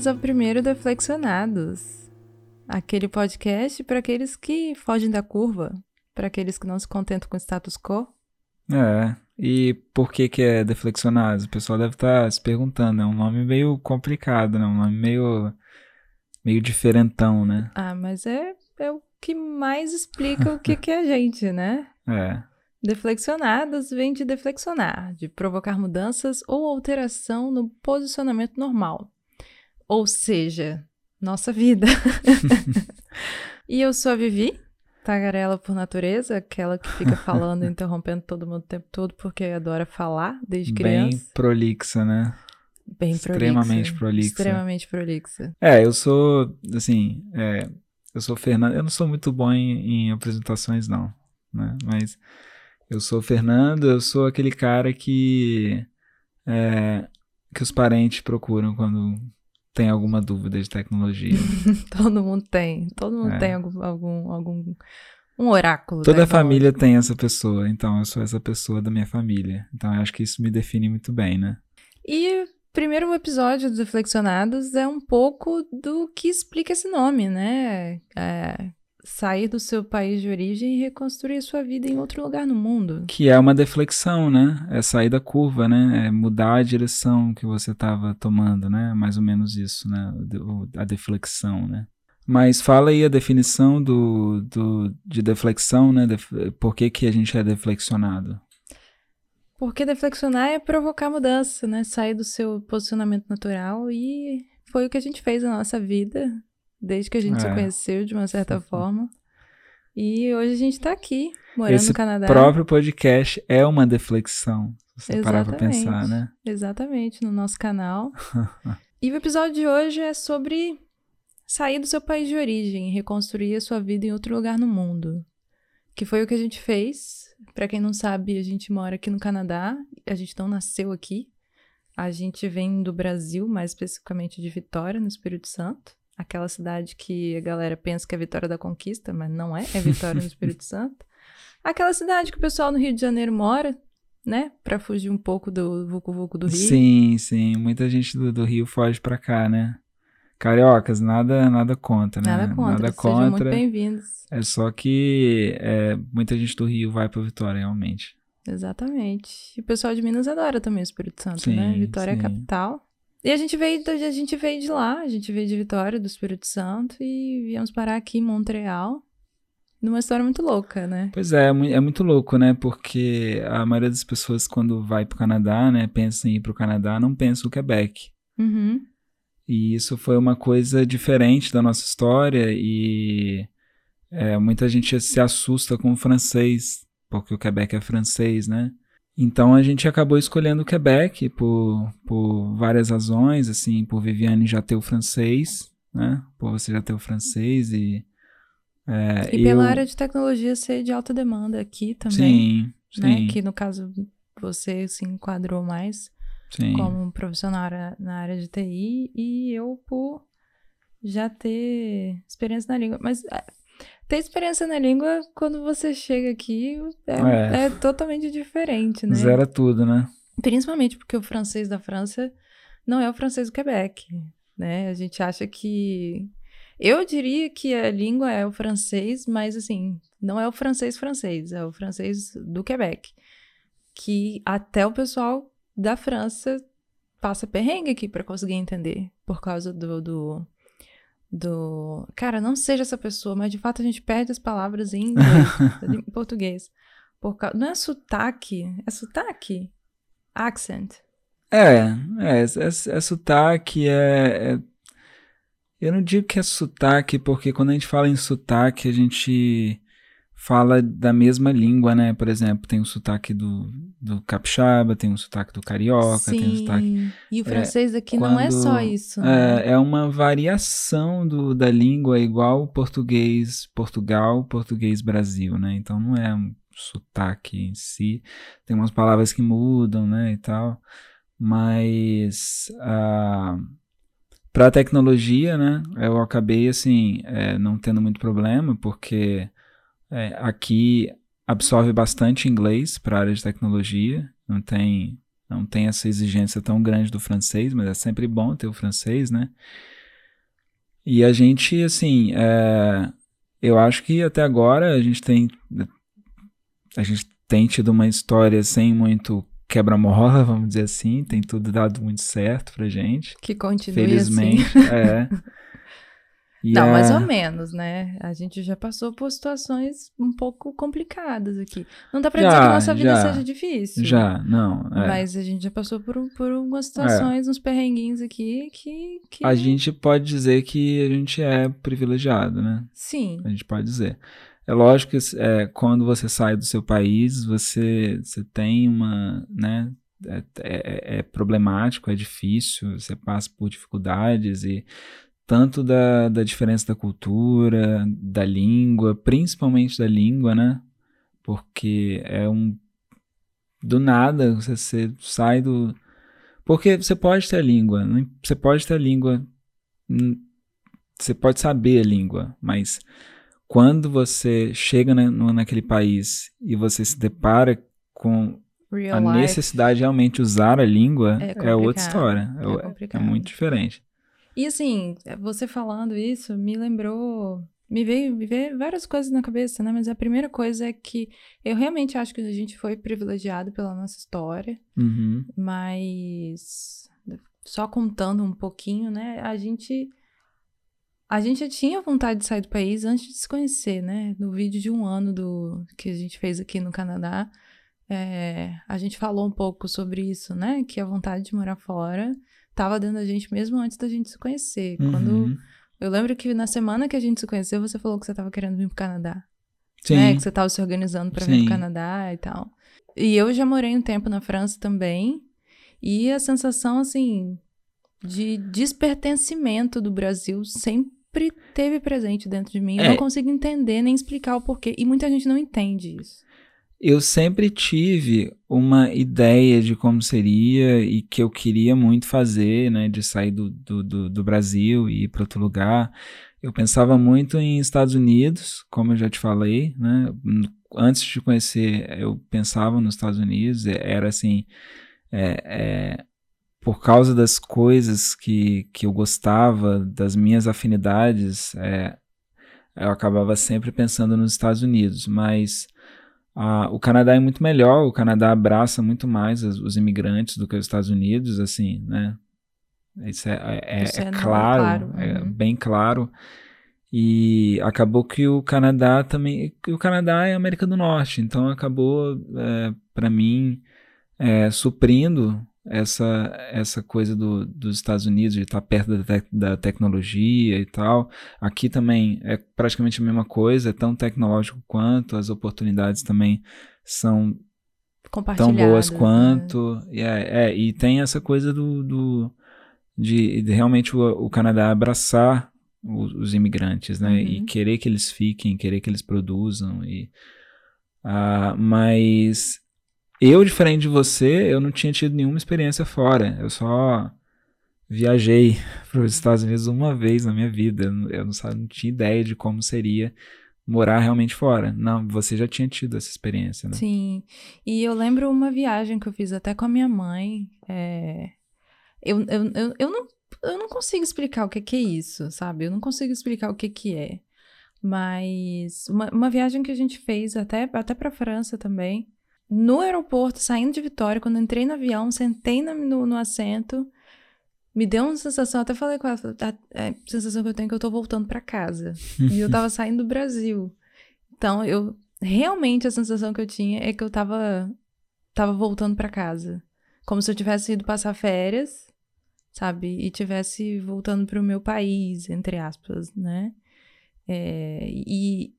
bem-vindos ao primeiro Deflexionados. Aquele podcast para aqueles que fogem da curva, para aqueles que não se contentam com o status quo. É, e por que que é Deflexionados? O pessoal deve estar tá se perguntando, é um nome meio complicado, né? Um nome meio, meio diferentão, né? Ah, mas é, é o que mais explica o que, que é a gente, né? É. Deflexionadas vem de deflexionar, de provocar mudanças ou alteração no posicionamento normal. Ou seja, nossa vida. e eu sou a Vivi, tagarela por natureza, aquela que fica falando, interrompendo todo mundo o tempo todo, porque adora falar desde criança. Bem prolixa, né? Bem Extremamente prolixa. Extremamente prolixa. É, eu sou, assim, é, eu sou Fernando, eu não sou muito bom em, em apresentações, não, né? Mas eu sou o Fernando, eu sou aquele cara que é, que os parentes procuram quando tem alguma dúvida de tecnologia. todo mundo tem, todo mundo é. tem algum, algum, algum um oráculo. Toda a família tem essa pessoa, então eu sou essa pessoa da minha família. Então eu acho que isso me define muito bem, né? E primeiro episódio dos Reflexionados é um pouco do que explica esse nome, né? É, sair do seu país de origem e reconstruir a sua vida em outro lugar no mundo. Que é uma deflexão, né? É sair da curva, né? É mudar a direção que você estava tomando, né? Mais ou menos isso, né? A deflexão, né? Mas fala aí a definição do, do, de deflexão, né? Por que, que a gente é deflexionado? Porque deflexionar é provocar mudança, né? Sair do seu posicionamento natural e foi o que a gente fez na nossa vida desde que a gente é. se conheceu, de uma certa forma. E hoje a gente tá aqui, morando Esse no Canadá. O próprio podcast é uma deflexão, se você Exatamente. parar pra pensar, né? Exatamente, no nosso canal. e o episódio de hoje é sobre sair do seu país de origem e reconstruir a sua vida em outro lugar no mundo. Que foi o que a gente fez. Para quem não sabe, a gente mora aqui no Canadá, a gente não nasceu aqui. A gente vem do Brasil, mais especificamente de Vitória, no Espírito Santo aquela cidade que a galera pensa que é Vitória da Conquista, mas não é, é Vitória no Espírito Santo. Aquela cidade que o pessoal no Rio de Janeiro mora, né? Pra fugir um pouco do vucu-vucu do Rio. Sim, sim. Muita gente do, do Rio foge pra cá, né? Cariocas, nada, nada contra, né? Nada contra, nada contra. Sejam muito bem-vindos. É só que é, muita gente do Rio vai pra Vitória, realmente. Exatamente. E o pessoal de Minas adora também o Espírito Santo, sim, né? Vitória sim. é a capital. E a gente veio, a gente veio de lá, a gente veio de Vitória, do Espírito Santo, e viemos parar aqui em Montreal. Numa história muito louca, né? Pois é, é muito louco, né? Porque a maioria das pessoas, quando vai pro Canadá, né, pensa em ir pro Canadá, não pensa o Quebec. Uhum. E isso foi uma coisa diferente da nossa história, e é, muita gente se assusta com o francês, porque o Quebec é francês, né? Então a gente acabou escolhendo o Quebec por, por várias razões, assim, por Viviane já ter o francês, né? Por você já ter o francês e. É, e pela eu... área de tecnologia ser de alta demanda aqui também. Sim, né? sim. Que no caso você se enquadrou mais sim. como um profissional na área de TI e eu por já ter experiência na língua. Mas ter experiência na língua, quando você chega aqui, é, é. é totalmente diferente, né? Zera tudo, né? Principalmente porque o francês da França não é o francês do Quebec, né? A gente acha que... Eu diria que a língua é o francês, mas assim, não é o francês francês, é o francês do Quebec. Que até o pessoal da França passa perrengue aqui para conseguir entender, por causa do, do do. Cara, não seja essa pessoa, mas de fato a gente perde as palavras em inglês, em português. Por causa... Não é sotaque, é sotaque? Accent. É, é, é, é sotaque, é, é, Eu não digo que é sotaque, porque quando a gente fala em sotaque, a gente fala da mesma língua, né? Por exemplo, tem o sotaque do, do capixaba, tem o sotaque do carioca, Sim. tem o sotaque... E o francês é, aqui quando, não é só isso, né? É, é uma variação do, da língua igual português Portugal, português Brasil, né? Então não é um sotaque em si. Tem umas palavras que mudam, né, e tal. Mas... Uh, para a tecnologia, né, eu acabei, assim, é, não tendo muito problema, porque é, aqui absorve bastante inglês para a área de tecnologia, não tem não tem essa exigência tão grande do francês, mas é sempre bom ter o francês, né? E a gente, assim, é, eu acho que até agora a gente tem a gente tem tido uma história sem muito quebra-mola, vamos dizer assim, tem tudo dado muito certo pra gente. Que continue Felizmente, assim. é. Não, a- mais ou menos, né? A gente já passou por situações um pouco complicadas aqui. Não dá pra dizer Já, que a nossa vida já. seja difícil. Já, não. é. Mas a gente já passou por, por algumas situações, uns perrenguinhos aqui que. que... A gente pode dizer que a gente é privilegiado, né? Sim. A gente pode dizer. É lógico que é, quando você sai do seu país, você, você tem uma, né? É, é- é problemático, é difícil, você passa por dificuldades e tanto da, da diferença da cultura, da língua, principalmente da língua, né? Porque é um do nada você, você sai do porque você pode ter a língua, im- você pode ter a língua, hum, você pode saber a língua, mas quando você chega na, naquele país e você se depara com Real a necessidade de realmente usar a língua, É é, outra história. É, é é muito diferente. E assim, você falando isso me lembrou. Me veio, me veio várias coisas na cabeça, né? Mas a primeira coisa é que eu realmente acho que a gente foi privilegiado pela nossa história, Uhum. mas só contando um pouquinho, né? A gente. A gente já tinha vontade de sair do país antes de se conhecer, né? No vídeo de um ano do que a gente fez aqui no Canadá, é, a gente falou um pouco sobre isso, né? Que a vontade de morar fora estava dentro da gente mesmo antes da gente se conhecer. Quando Uhum. eu lembro que na semana que a gente se conheceu, você falou que você estava querendo vir pro Canadá, Sim. né? Que você estava se organizando para vir pro Canadá e tal. E eu já morei um tempo na França também, e a sensação assim de despertencimento do Brasil sempre teve presente dentro de mim. Eu É. não consigo entender nem explicar o porquê, e muita gente não entende isso. Eu sempre tive uma ideia de como seria e que eu queria muito fazer, né? De sair do, do, do, do Brasil e ir para outro lugar. Eu pensava muito em Estados Unidos, como eu já te falei, né? Antes de conhecer, eu pensava nos Estados Unidos, era assim, é, é, por causa das coisas que, que eu gostava, das minhas afinidades, é, eu acabava sempre pensando nos Estados Unidos, mas ah, o Canadá é muito melhor, o Canadá abraça muito mais os, os imigrantes do que os Estados Unidos, assim, né? Isso é, é- Isso é é claro, claro, é uhum. bem claro. E acabou que o Canadá também. O Canadá é América do Norte, então acabou, é, para mim, é, suprindo essa, essa coisa do, dos Estados Unidos, de estar perto da, tec- da tecnologia e tal. Aqui também é praticamente a mesma coisa, é tão tecnológico quanto, as oportunidades também são tão boas né? quanto. E, é, é, e tem essa coisa do, do de, de realmente o, o Canadá abraçar os, os imigrantes, né? E Uhum. querer que eles fiquem, querer que eles produzam. E, ah, mas eu, diferente de você, eu não tinha tido nenhuma experiência fora. Eu só viajei para os Estados Unidos uma vez na minha vida. Eu não- Eu não, tinha ideia de como seria morar realmente fora. Não, você já tinha tido essa experiência, né? Sim. E eu lembro uma viagem que eu fiz até com a minha mãe. é, Eu, eu, eu, eu, não, eu não consigo explicar o que, que é isso, sabe? Eu não consigo explicar o que, que é. Mas uma, uma viagem que a gente fez até, até pra França também. No aeroporto, saindo de Vitória, quando entrei no avião, sentei no, no, assento, me deu uma sensação, até falei com ela, a, a sensação que eu tenho é que eu tô voltando pra casa. e eu tava saindo do Brasil. Então, eu realmente a sensação que eu tinha é que eu tava tava voltando pra casa, como se eu tivesse ido passar férias, sabe? E tivesse voltando pro meu país, entre aspas, né? É, e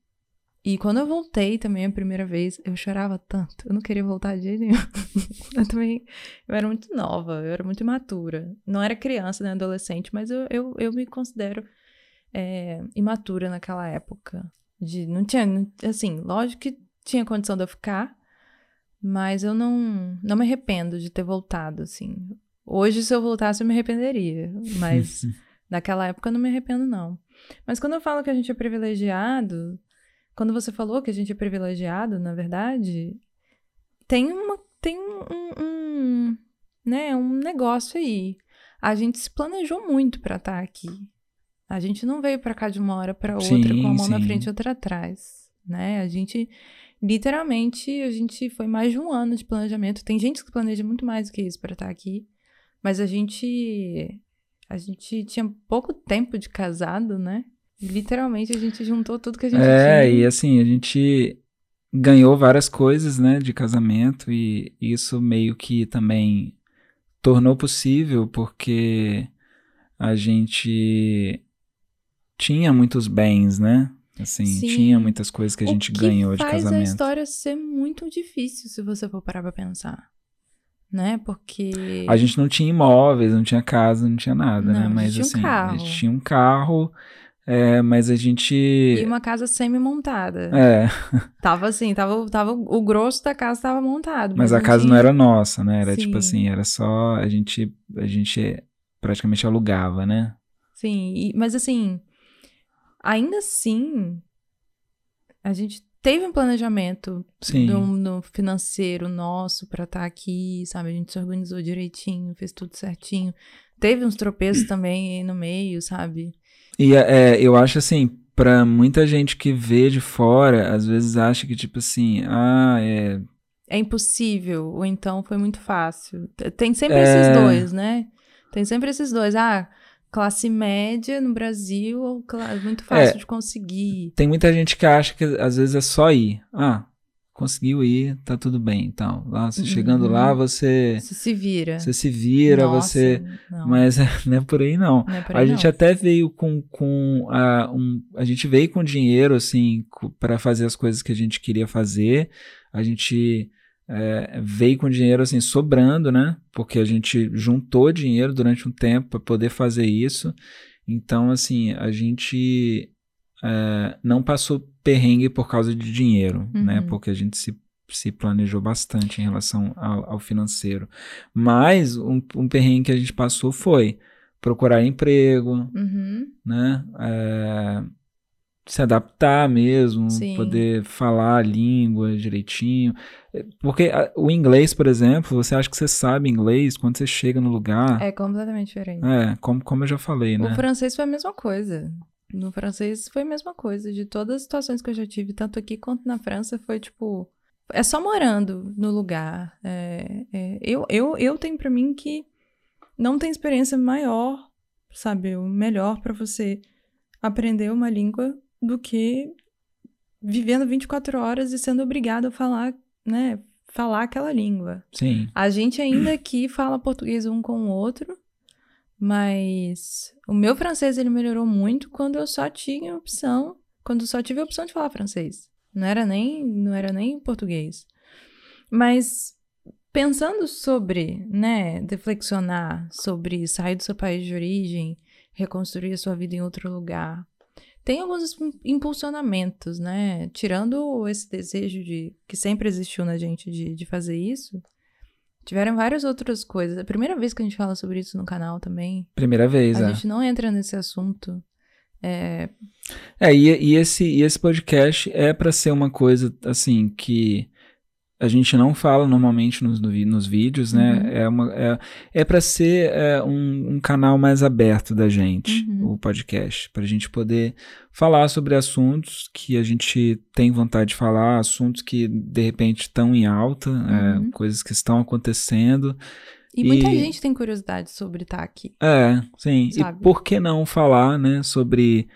e quando eu voltei também a primeira vez, eu chorava tanto. Eu não queria voltar de jeito nenhum. eu também. Eu era muito nova, eu era muito imatura. Não era criança, né? Adolescente, mas eu, eu, eu me considero é, imatura naquela época. De, não tinha. não- Assim, lógico que tinha condição de eu ficar, mas eu não, não me arrependo de ter voltado, assim. Hoje, se eu voltasse, eu me arrependeria. Mas naquela época eu não me arrependo, não. Mas quando eu falo que a gente é privilegiado, quando você falou que a gente é privilegiado, na verdade, tem uma. Tem um. um- né, um negócio aí. A gente se planejou muito para estar tá aqui. A gente não veio para cá de uma hora para outra sim, com a mão sim. na frente e outra atrás, né? A gente literalmente a gente foi mais de um ano de planejamento. Tem gente que planeja muito mais do que isso para estar tá aqui, mas a gente a gente tinha pouco tempo de casado, né? Literalmente a gente juntou tudo que a gente é, tinha. É, e assim, a gente ganhou várias coisas, né, de casamento e isso meio que também tornou possível porque a gente tinha muitos bens, né? Assim, Sim. tinha muitas coisas que a gente ganhou de casamento. faz a história ser muito difícil se você for parar pra pensar. Né? Porque. A gente não tinha imóveis, não tinha casa, não tinha nada, né? não, né? Mas assim, um a gente tinha um carro é, mas a gente. E uma casa semi-montada. É. Tava assim, tava, tava, o grosso da casa tava montado. Mas, mas a casa não era nossa, né? Era tipo Sim. tipo assim, era só. A gente, a gente praticamente alugava, né? Sim, e, mas assim, ainda assim, a gente teve um planejamento do, no financeiro nosso para estar tá aqui, sabe? A gente se organizou direitinho, fez tudo certinho. Teve uns tropeços também aí no meio, sabe? E é, é, eu acho assim, para muita gente que vê de fora, às vezes acha que, tipo assim, ah, é. É impossível, ou então foi muito fácil. Tem sempre é... esses dois, né? Tem sempre esses dois. Ah, classe média no Brasil, muito fácil é, de conseguir. Tem muita gente que acha que às vezes é só ir. Ah, conseguiu ir, tá tudo bem. Então, lá, uhum. chegando lá, você. Você se vira. Você se vira, Nossa, você. Não. Mas não é por aí, não. não, é por aí, a não. gente até veio com. com a, um, a gente veio com dinheiro, assim, para fazer as coisas que a gente queria fazer. A gente. É, veio com dinheiro assim sobrando, né? Porque a gente juntou dinheiro durante um tempo para poder fazer isso. Então, assim, a gente é, não passou perrengue por causa de dinheiro, né? uhum. né? Porque a gente se, se planejou bastante em relação ao, ao financeiro. Mas um, um, perrengue que a gente passou foi procurar emprego, uhum. né? É, se adaptar mesmo, Sim. poder falar a língua direitinho. Porque o inglês, por exemplo, você acha que você sabe inglês quando você chega no lugar. É completamente diferente. É, como, como eu já falei, né? O francês foi a mesma coisa. No francês foi a mesma coisa. De todas as situações que eu já tive, tanto aqui quanto na França, foi tipo. É só morando no lugar. É, é, eu, eu, eu tenho para mim que não tem experiência maior, sabe? O melhor para você aprender uma língua do que vivendo 24 horas e sendo obrigado a falar, né? Falar aquela língua. Sim. A gente ainda aqui fala português um com o outro, mas o meu francês ele melhorou muito quando eu só tinha opção, quando só tive a opção de falar francês. Não era nem, não era nem português. Mas pensando sobre, né, reflexionar sobre sair do seu país de origem, reconstruir a sua vida em outro lugar. Tem alguns impulsionamentos, né? Tirando esse desejo de que sempre existiu na gente de, de fazer isso, Tiveram várias outras coisas. É a primeira vez que a gente fala sobre isso no canal também. Primeira vez, a é. gente não entra nesse assunto. É, é e, e, esse, e esse podcast é para ser uma coisa, assim, que a gente não fala normalmente nos, nos vídeos, né? Uhum. É, uma, é, é para ser é, um, um, canal mais aberto da gente, uhum. o podcast, para a gente poder falar sobre assuntos que a gente tem vontade de falar, assuntos que de repente estão em alta, é, uhum. coisas que estão acontecendo. E, e, muita gente tem curiosidade sobre estar aqui. É, sim. Sabe? E por que não falar, né, sobre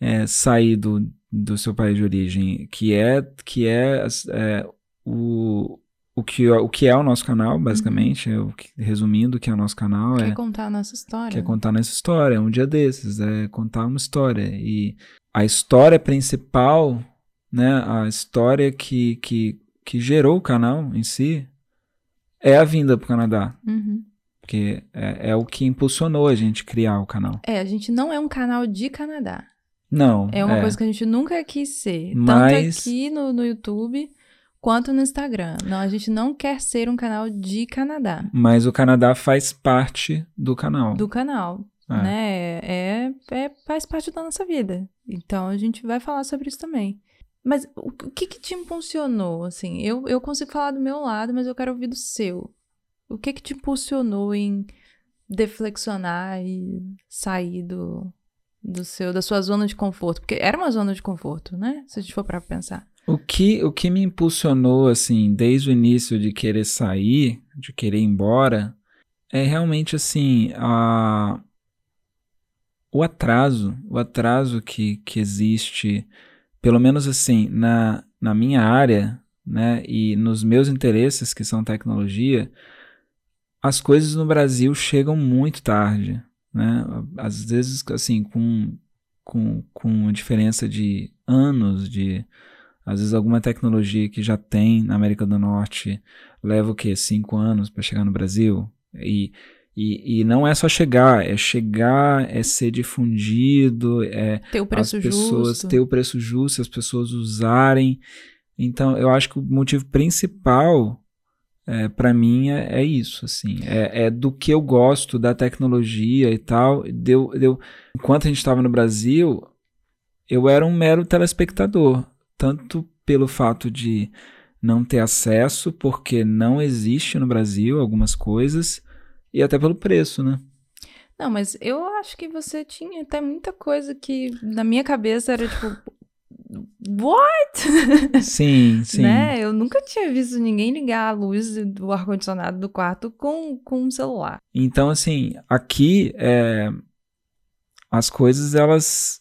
é, sair do, do seu país de origem, que é, que é, é o, o, que, o que é o nosso canal, basicamente, uhum. é resumindo o que é o nosso canal. Quer é, contar a nossa história. Quer contar a nossa história, é um dia desses, é contar uma história. E a história principal, né, a história que, que, que gerou o canal em si, é a vinda para o Canadá. Uhum. Porque é, é o que impulsionou a gente criar o canal. É, a gente não é um canal de Canadá. Não. É uma é. coisa que a gente nunca quis ser. Mas... Tanto aqui no, no YouTube quanto no Instagram. Não, a gente não quer ser um canal de Canadá. Mas o Canadá faz parte do canal. Do canal. É. Né? É, é, faz parte da nossa vida. Então a gente vai falar sobre isso também. Mas o, o que, que te impulsionou? Assim, eu, eu consigo falar do meu lado, mas eu quero ouvir do seu. O que que te impulsionou em deflexionar e sair do, do seu, da sua zona de conforto? Porque era uma zona de conforto, né? Se a gente for para pensar. O que, o que me impulsionou, assim, desde o início de querer sair, de querer ir embora, é realmente, assim, a, o atraso, o atraso que, que existe, pelo menos assim, na, na minha área, né, e nos meus interesses, que são tecnologia, as coisas no Brasil chegam muito tarde, né, às vezes, assim, com, com, com diferença de anos, de, às vezes alguma tecnologia que já tem na América do Norte leva o quê? Cinco anos para chegar no Brasil? E e, e não é só chegar, é chegar, é ser difundido, é ter o preço as pessoas justo. ter o preço justo, as pessoas usarem. Então, eu acho que o motivo principal é, para mim é, é, isso, assim, é, é, do que eu gosto da tecnologia e tal. Deu, deu, enquanto a gente estava no Brasil, eu era um mero telespectador, tanto pelo fato de não ter acesso, porque não existe no Brasil algumas coisas, e até pelo preço, né? Não, mas eu acho que você tinha até muita coisa que na minha cabeça era tipo. What? Sim, sim. né? Eu nunca tinha visto ninguém ligar a luz do ar-condicionado do quarto com, com um celular. Então, assim, aqui é, as coisas, elas.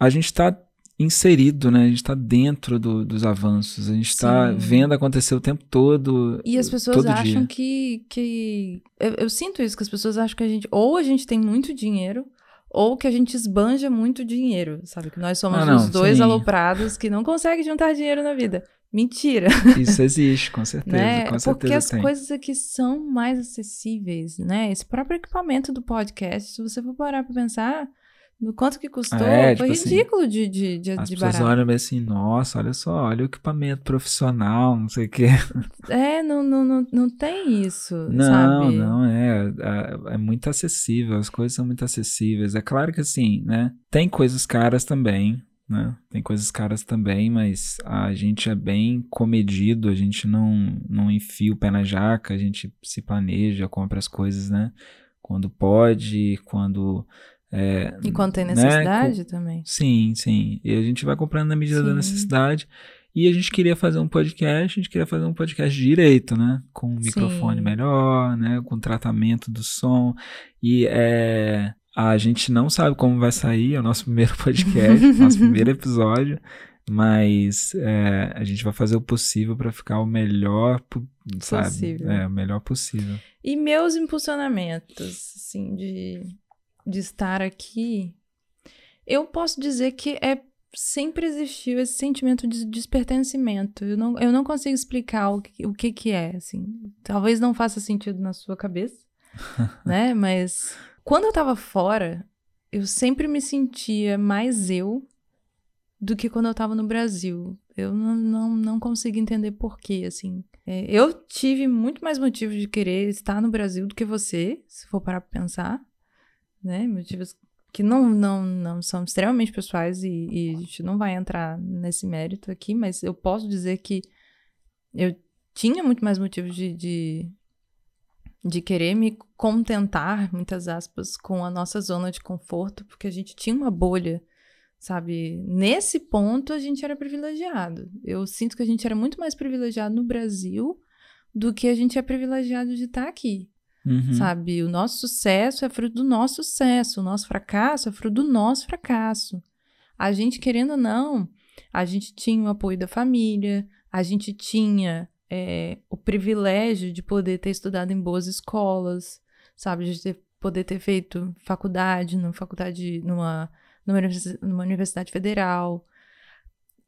A gente está inserido, né? A gente está dentro do, dos avanços, a gente está vendo acontecer o tempo todo. E as pessoas acham dia. que. que eu, eu, sinto isso, que as pessoas acham que a gente. Ou a gente tem muito dinheiro, ou que a gente esbanja muito dinheiro, sabe? Que nós somos ah, não, os dois sim. aloprados que não conseguem juntar dinheiro na vida. Mentira. Isso existe, com certeza. né? com certeza Porque as tem. coisas aqui são mais acessíveis, né? Esse próprio equipamento do podcast, se você for parar para pensar no quanto que custou, é, foi tipo assim, ridículo assim, de, de, de, as de pessoas barato. olham assim, nossa, olha só, olha o equipamento profissional, não sei o quê. É, não, não, não, não tem isso, não, sabe? Não, é, é, é muito acessível, as coisas são muito acessíveis. É claro que assim, né, tem coisas caras também, né, tem coisas caras também, mas a gente é bem comedido, a gente não, não enfia o pé na jaca, a gente se planeja, compra as coisas, né, quando pode, quando é, e quando tem necessidade né? também. Sim, sim. E a gente vai comprando na medida sim. da necessidade. E a gente queria fazer um podcast, a gente queria fazer um podcast direito, né? Com um microfone sim. melhor, né? Com tratamento do som. E é, a gente não sabe como vai sair o nosso primeiro podcast, nosso primeiro episódio. Mas é, a gente vai fazer o possível para ficar o melhor, sabe? Possível. É, o melhor possível. E meus impulsionamentos, assim, de de estar aqui, eu posso dizer que é sempre existiu esse sentimento de despertencimento. Eu não, eu não consigo explicar o que, o que que é, assim. Talvez não faça sentido na sua cabeça, né? Mas quando eu tava fora, eu sempre me sentia mais eu do que quando eu tava no Brasil. Eu não, não, não consigo entender porquê, assim. É, eu tive muito mais motivo de querer estar no Brasil do que você, se for parar pra pensar né? Motivos que não, não, não são extremamente pessoais e, e, a gente não vai entrar nesse mérito aqui, mas eu posso dizer que eu tinha muito mais motivos de, de, de querer me contentar, muitas aspas, com a nossa zona de conforto, porque a gente tinha uma bolha, sabe? Nesse ponto a gente era privilegiado. Eu sinto que a gente era muito mais privilegiado no Brasil do que a gente é privilegiado de estar aqui. Uhum. Sabe? O nosso sucesso é fruto do nosso sucesso, o nosso fracasso é fruto do nosso fracasso. A gente, querendo ou não, a gente tinha o apoio da família, a gente tinha é, o privilégio de poder ter estudado em boas escolas, sabe? De ter, poder ter feito faculdade, numa faculdade, numa, numa, numa universidade federal.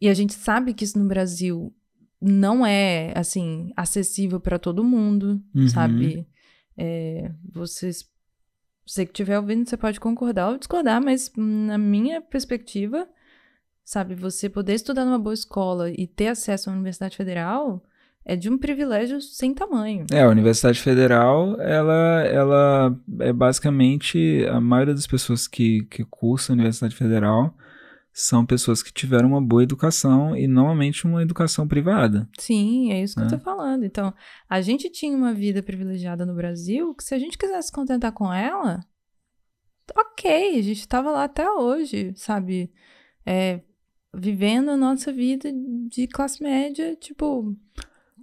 E a gente sabe que isso no Brasil não é, assim, acessível para todo mundo, uhum. sabe? É, vocês, você que estiver ouvindo, você pode concordar ou discordar, mas na minha perspectiva, sabe, você poder estudar numa boa escola e ter acesso à Universidade Federal é de um privilégio sem tamanho. É, a Universidade Federal, ela, ela é basicamente a maioria das pessoas que, que cursam a Universidade Federal são pessoas que tiveram uma boa educação e normalmente uma educação privada. Sim, é isso que né? eu tô falando. Então, a gente tinha uma vida privilegiada no Brasil que se a gente quisesse se contentar com ela, ok, a gente tava lá até hoje, sabe? É, vivendo a nossa vida de classe média, tipo,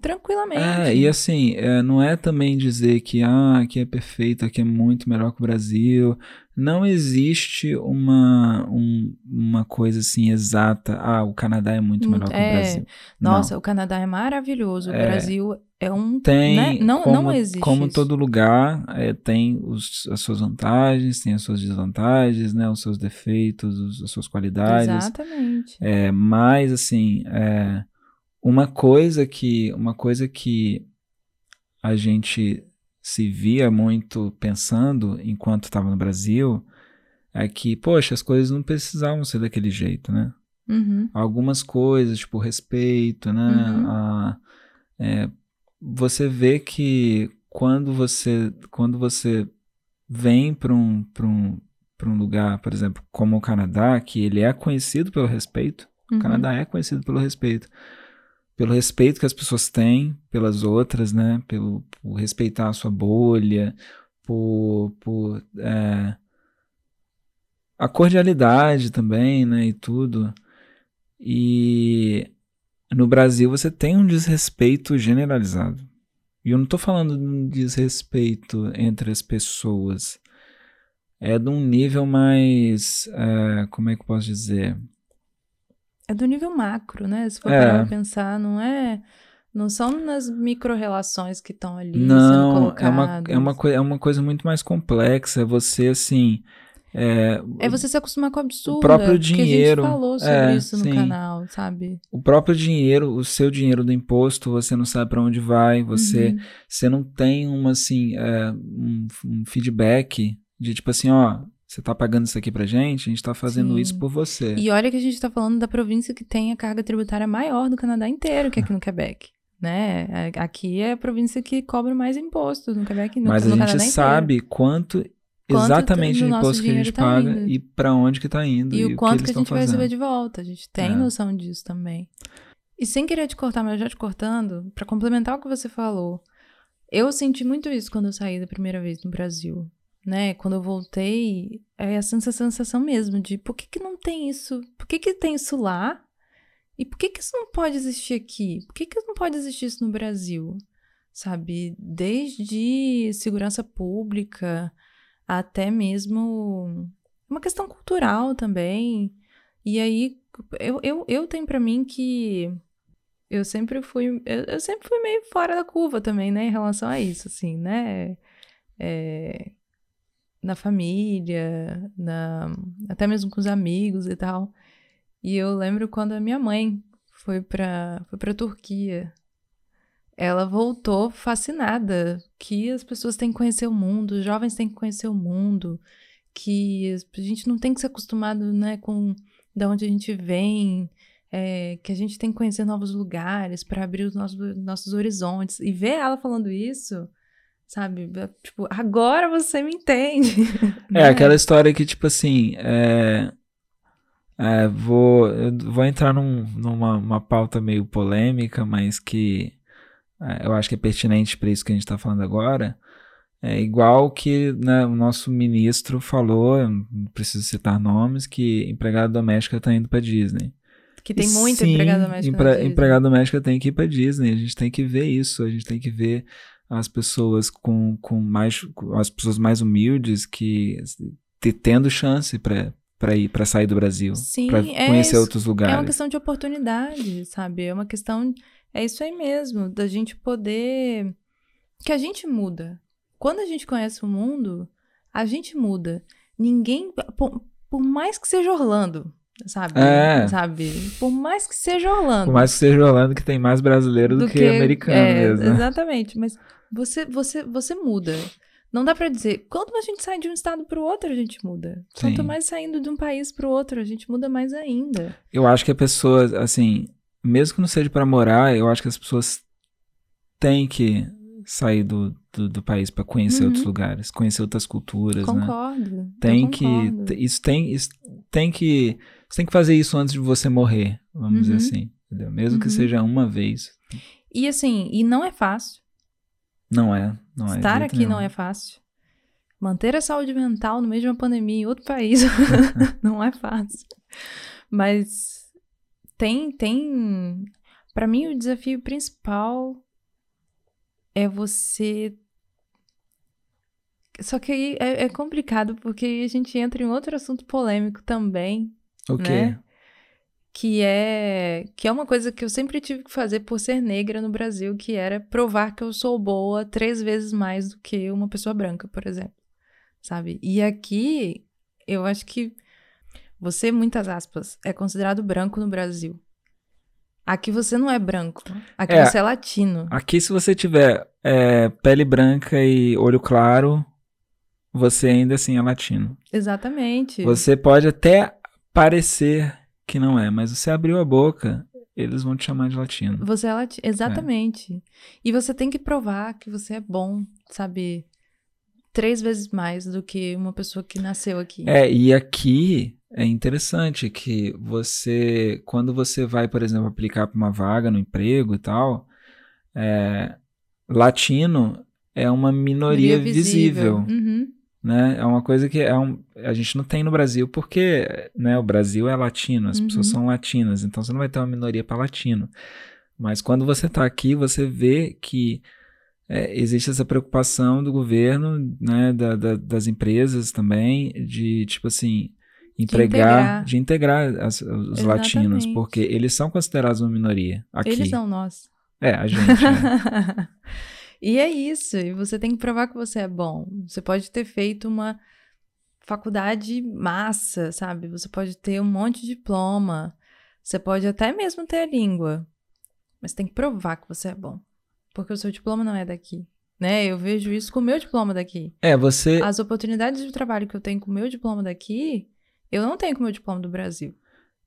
tranquilamente. É, e assim, é, não é também dizer que ah, aqui é perfeito, aqui é muito melhor que o Brasil. Não existe uma, um- uma coisa assim exata. Ah, o Canadá é muito Hum, melhor que o é. Brasil. Não. Nossa, o Canadá é maravilhoso, o É. Brasil é um. Tem, né? Não, como, não existe. como isso. todo lugar, é, tem os- as suas vantagens, tem as suas desvantagens, né, os seus defeitos, os- as suas qualidades. Exatamente. É, mas assim, é, uma coisa que uma coisa que a gente se via muito pensando enquanto estava no Brasil é que, poxa, as coisas não precisavam ser daquele jeito, né? Uhum. Algumas coisas, tipo respeito, né? Uhum. A- é, você vê que quando você quando você vem para um, um, um lugar, por exemplo, como o Canadá, que ele é conhecido pelo respeito, o Uhum. Canadá é conhecido pelo respeito. Pelo respeito que as pessoas têm pelas outras, né? Pelo, por respeitar a sua bolha, por, por é, a cordialidade também, né? E tudo. E no Brasil você tem um desrespeito generalizado. E eu não tô falando de um desrespeito entre as pessoas. É de um nível mais. é, como é que eu posso dizer? É do nível macro, né? Se for É. parar pra pensar, não é. Não são nas micro-relações que estão ali sendo Não, é colocadas. uma, é, uma é uma coisa muito mais complexa. É você, assim. É, É você se acostumar com o absurdo. próprio Que a dinheiro, gente falou sobre é, isso no sim. canal, sabe? o próprio dinheiro, o seu dinheiro do imposto, você não sabe para onde vai, você, Uhum. você não tem uma, assim, é, um, um feedback de tipo assim, ó, você tá pagando isso aqui pra gente, a gente tá fazendo Sim. isso por você. E olha que a gente tá falando da província que tem a carga tributária maior do Canadá inteiro, que é aqui no Quebec. Né? A- Aqui é a província que cobra mais impostos no Quebec no, Mas no a Canadá gente inteiro. sabe quanto, Quanto exatamente nosso imposto que a gente tá paga indo. e pra onde que tá indo E e, o que quanto eles que a gente vai receber fazendo. de volta. A gente tem É. noção disso também. E sem querer te cortar, mas já te cortando, pra complementar o que você falou, eu senti muito isso quando eu saí da primeira vez no Brasil. Né? Quando eu voltei, é essa sensação mesmo de por que, que não tem isso? Por que, que tem isso lá? E por que, que isso não pode existir aqui? Por que, que não pode existir isso no Brasil? Sabe? Desde segurança pública até mesmo uma questão cultural também. E aí, eu, eu, eu tenho pra mim que eu sempre fui. Eu, eu sempre fui meio fora da curva também, né? Em relação a isso, assim, né? É, na família, na, até mesmo com os amigos e tal. E eu lembro quando a minha mãe foi pra, foi pra Turquia. Ela voltou fascinada que as pessoas têm que conhecer o mundo, os jovens têm que conhecer o mundo, que a gente não tem que ser acostumado, né, com da onde a gente vem, é, que a gente tem que conhecer novos lugares para abrir os nossos, nossos horizontes. E ver ela falando isso, sabe? Tipo, agora você me entende. É né? aquela história que, tipo assim, é, é, vou, eu vou entrar num- numa uma pauta meio polêmica, mas que é, eu acho que é pertinente para isso que a gente está falando agora. É igual que né, o nosso ministro falou, não preciso citar nomes, que empregada doméstica está indo para Disney. Que tem E muito sim, empregado doméstica. empre- empregada doméstica tem que ir para Disney. A gente tem que ver isso. A gente tem que ver as pessoas com, com mais com as pessoas mais humildes que te- tendo chance para para ir para sair do Brasil, para é conhecer outros É uma lugares. questão de oportunidade, sabe? É uma questão. É isso aí mesmo, da gente poder. Que a gente muda. Quando a gente conhece o mundo, a gente muda. Ninguém. Por, por mais que seja Orlando, sabe? É. Sabe? Por mais que seja Orlando. Por mais que seja Orlando que tem mais brasileiro do, que, americano é, mesmo. né? Exatamente. Mas você, você, você muda. Não dá pra dizer. Quanto mais a gente sai de um estado pro outro, a gente muda. Quanto Sim. mais saindo de um país pro outro, a gente muda mais ainda. Eu acho que a pessoa, assim, mesmo que não seja para morar, eu acho que as pessoas têm que sair do, do, do país para conhecer Uhum. outros lugares, conhecer outras culturas, né? Concordo. Tem eu que concordo. isso tem isso tem que Você tem que fazer isso antes de você morrer, vamos Uhum. dizer assim. Entendeu? Mesmo que Uhum. seja uma vez. E assim, e não é fácil. Não é, não é. Estar aqui não nenhum. é fácil. Manter a saúde mental no meio de uma pandemia em outro país não é fácil. Mas tem, tem. Para mim, o desafio principal é você. Só que aí é, é complicado, porque a gente entra em outro assunto polêmico também, O quê? né? Que é que é uma coisa que eu sempre tive que fazer por ser negra no Brasil, que era provar que eu sou boa três vezes mais do que uma pessoa branca, por exemplo. Sabe? E aqui eu acho que você, muitas aspas, é considerado branco no Brasil. Aqui você não é branco. Aqui É. você é latino. Aqui, se você tiver é, pele branca e olho claro, você ainda assim é latino. Exatamente. Você pode até parecer que não é, mas você abriu a boca, eles vão te chamar de latino. Você é latino. Exatamente. E você tem que provar que você é bom, sabe? Três vezes mais do que uma pessoa que nasceu aqui. É, e aqui é interessante que você, quando você vai, por exemplo, aplicar para uma vaga no emprego e tal, é, latino é uma minoria visível, Uhum. Né? É uma coisa que é um, a gente não tem no Brasil porque, né, o Brasil é latino, as Uhum. pessoas são latinas, então você não vai ter uma minoria para latino. Mas quando você está aqui, você vê que é, existe essa preocupação do governo, né, da- da- das empresas também, de tipo assim empregar, integrar. de integrar as- os latinos, Exatamente. porque eles são considerados uma minoria aqui. Eles são nós. É, a gente. né? e é isso. E você tem que provar que você é bom. Você pode ter feito uma faculdade massa, sabe? Você pode ter um monte de diploma. Você pode até mesmo ter a língua. Mas tem que provar que você é bom. Porque o seu diploma não é daqui. Né? Eu vejo isso com o meu diploma daqui. É, você. As oportunidades de trabalho que eu tenho com o meu diploma daqui, eu não tenho com o meu diploma do Brasil.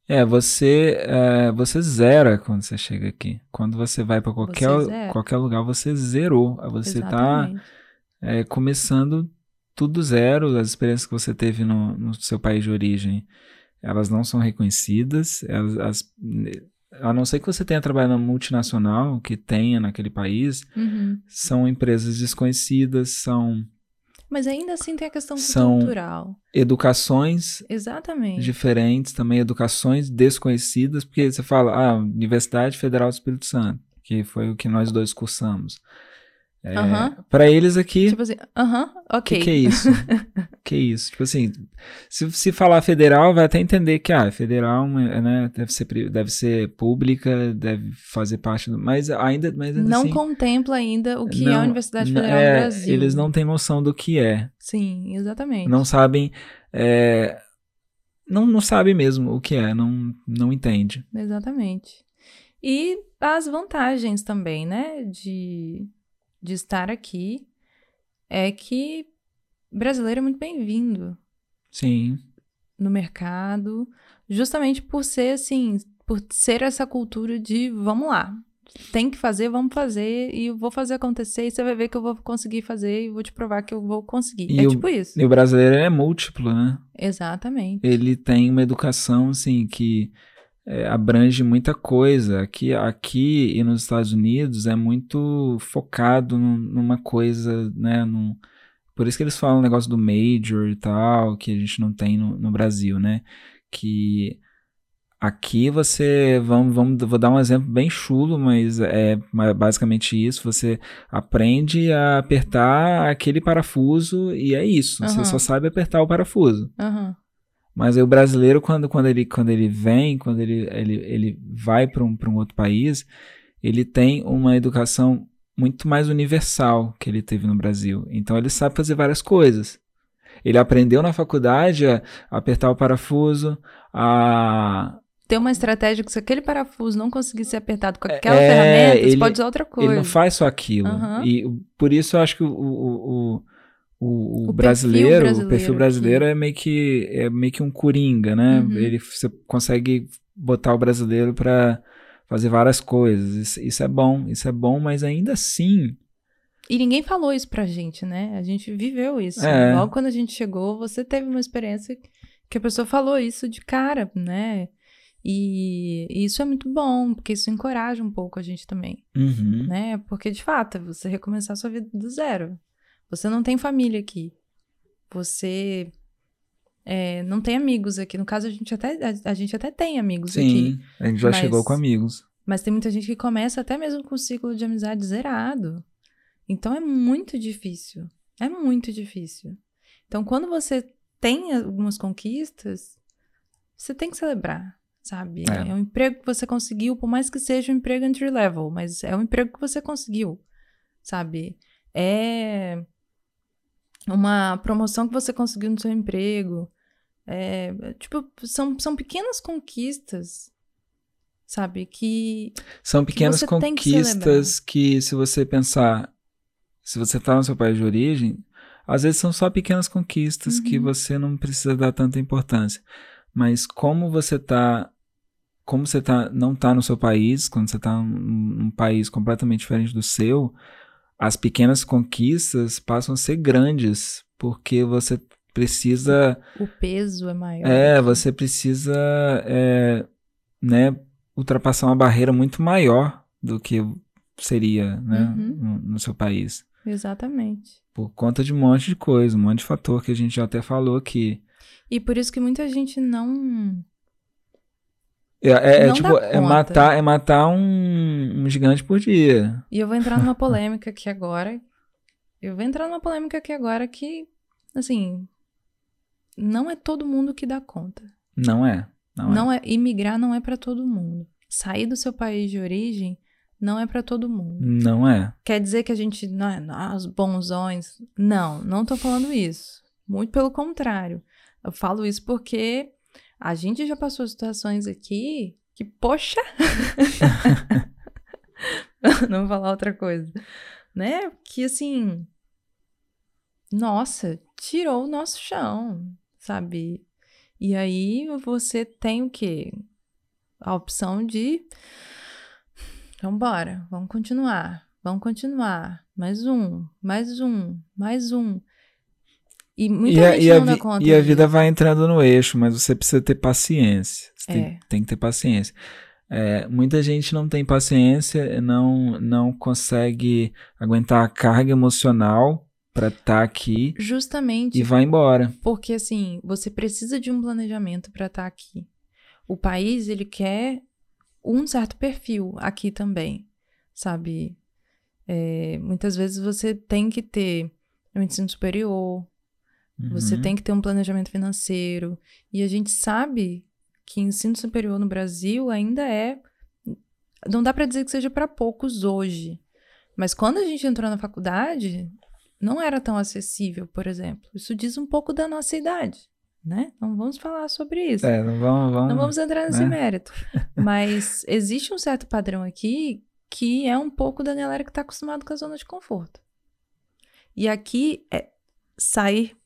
É, você, é, você zera quando você chega aqui. Quando você vai para qualquer, qualquer lugar, você zerou. Você tá Exatamente. é, começando tudo zero. As experiências que você teve no, no seu país de origem, elas não são reconhecidas. Elas, as- a não ser que você tenha trabalhado na multinacional, que tenha naquele país, Uhum. são empresas desconhecidas, são Mas ainda assim tem a questão São- cultural. educações Exatamente. diferentes, também educações desconhecidas, porque você fala, ah, Universidade Federal do Espírito Santo, que foi o que nós dois cursamos. É, Aham. Para eles aqui, Tipo assim, aham, o ok. que, que é isso? que isso? Tipo assim, se, se falar federal, vai até entender que, ah, federal né, deve, ser, deve ser pública, deve fazer parte do. Mas ainda, mas ainda Não assim, contempla ainda o que é a não- Universidade não- Federal é, do Brasil. Eles não têm noção do que é. Sim, exatamente. Não sabem. é, não, não sabe mesmo o que é, não, não entende. Exatamente. E as vantagens também, né, de, de estar aqui é que brasileiro é muito bem-vindo Sim. no mercado, justamente por ser assim, por ser essa cultura de vamos lá, tem que fazer, vamos fazer e eu vou fazer acontecer e você vai ver que eu vou conseguir fazer e vou te provar que eu vou conseguir. E é o- tipo isso. E o brasileiro é múltiplo, né? Exatamente. Ele tem uma educação, assim, que é, abrange muita coisa. Aqui, aqui e nos Estados Unidos é muito focado num- numa coisa, né? Num, por isso que eles falam o negócio do major e tal, que a gente não tem no, no Brasil, né? Que aqui você, vamos, vamos, vou dar um exemplo bem chulo, mas é basicamente isso. Você aprende a apertar aquele parafuso e é isso. Você Aham. só sabe apertar o parafuso. Aham. Mas aí o brasileiro, quando, quando, ele, quando ele vem, quando ele, ele, ele vai para um, pra um outro país, ele tem uma educação muito mais universal que ele teve no Brasil. Então ele sabe fazer várias coisas. Ele aprendeu na faculdade a apertar o parafuso, a. Tem uma estratégia que se aquele parafuso não conseguir ser apertado com aquela É, ferramenta, você ele- pode usar outra coisa. Ele não faz só aquilo. Aham. E por isso eu acho que o, o, o, o, o O brasileiro, perfil o brasileiro perfil brasileiro é meio que é meio que um coringa, né? Uhum. Ele você consegue botar o brasileiro para fazer várias coisas. Isso, isso é bom, isso é bom, mas ainda assim, E ninguém falou isso pra gente, né? A gente viveu isso. É. Logo quando a gente chegou, você teve uma experiência que a pessoa falou isso de cara, né? E, e isso é muito bom, porque isso encoraja um pouco a gente também, Uhum. né? Porque de fato, é você recomeçar a sua vida do zero. Você não tem família aqui. Você é, não tem amigos aqui. No caso, a gente até, a, a gente até tem amigos aqui. Sim, a gente já Mas- chegou com amigos. Mas tem muita gente que começa até mesmo com o ciclo de amizade zerado. Então é muito difícil. É muito difícil. Então, quando você tem algumas conquistas, você tem que celebrar, sabe? É. É, um emprego que você conseguiu, por mais que seja um emprego entry level, mas é um emprego que você conseguiu, sabe? É uma promoção que você conseguiu no seu emprego. É, tipo, são, são pequenas conquistas, sabe? Que São pequenas que conquistas que, se você pensar, se você tá no seu país de origem, às vezes são só pequenas conquistas que Uhum. você não precisa dar tanta importância. Mas como você tá, como você tá, não tá no seu país, quando você tá num, num país completamente diferente do seu, as pequenas conquistas passam a ser grandes, porque você precisa o peso é maior. é, aqui. você precisa, é, né, ultrapassar uma barreira muito maior do que seria, né, Uhum. no, no seu país. Exatamente. Por conta de um monte de coisa, um monte de fator que a gente já até falou aqui. E por isso que muita gente não. É, é- é tipo, é matar, é matar um, um gigante por dia. E eu vou entrar numa polêmica aqui agora. Eu vou entrar numa polêmica aqui agora que, assim, não é todo mundo que dá conta. Não é. Não, Não, é. é. imigrar não é pra todo mundo. Sair do seu país de origem não é pra todo mundo. Não é. Quer dizer que a gente não é ah, os bonzões? Não, não tô falando isso. Muito pelo contrário. Eu falo isso porque a gente já passou situações aqui que, poxa. não vou falar outra coisa. Né? Que assim. Nossa, tirou o nosso chão, sabe? E aí você tem o quê? A opção de Vambora, vamos continuar, vamos continuar. Mais um, mais um, mais um. E muita E a, gente a não dá conta e a disso. vida vai entrando no eixo, mas você precisa ter paciência. Você tem, É. tem que ter paciência. É, muita gente não tem paciência, não, não consegue aguentar a carga emocional para estar aqui Justamente e vai embora. porque, assim, você precisa de um planejamento para estar aqui. O país, ele quer um certo perfil aqui também, sabe? É, muitas vezes você tem que ter um ensino superior, Você Uhum. tem que ter um planejamento financeiro. E a gente sabe que ensino superior no Brasil ainda é. Não dá pra dizer que seja para poucos hoje. Mas quando a gente entrou na faculdade, não era tão acessível, por exemplo. Isso diz um pouco da nossa idade, né? Não vamos falar sobre isso. É, não vamos, vamos, Não vamos entrar nesse né? mérito. Mas existe um certo padrão aqui que é um pouco da galera que está acostumado com a zona de conforto. E aqui é sair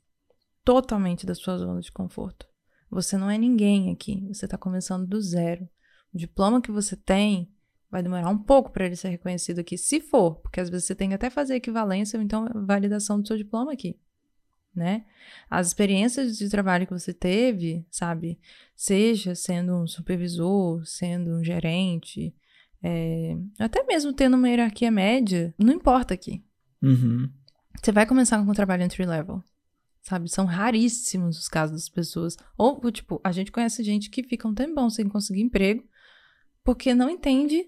totalmente da sua zona de conforto. Você não é ninguém aqui. Você está começando do zero. O diploma que você tem vai demorar um pouco para ele ser reconhecido aqui, se for, porque às vezes você tem que até fazer equivalência ou então validação do seu diploma aqui, né? As experiências de trabalho que você teve, sabe? Seja sendo um supervisor, sendo um gerente, é, até mesmo tendo uma hierarquia média, não importa aqui. Uhum. Você vai começar com um trabalho entry level, sabe? São raríssimos os casos das pessoas. Ou, tipo, a gente conhece gente que fica um tempão sem conseguir emprego porque não entende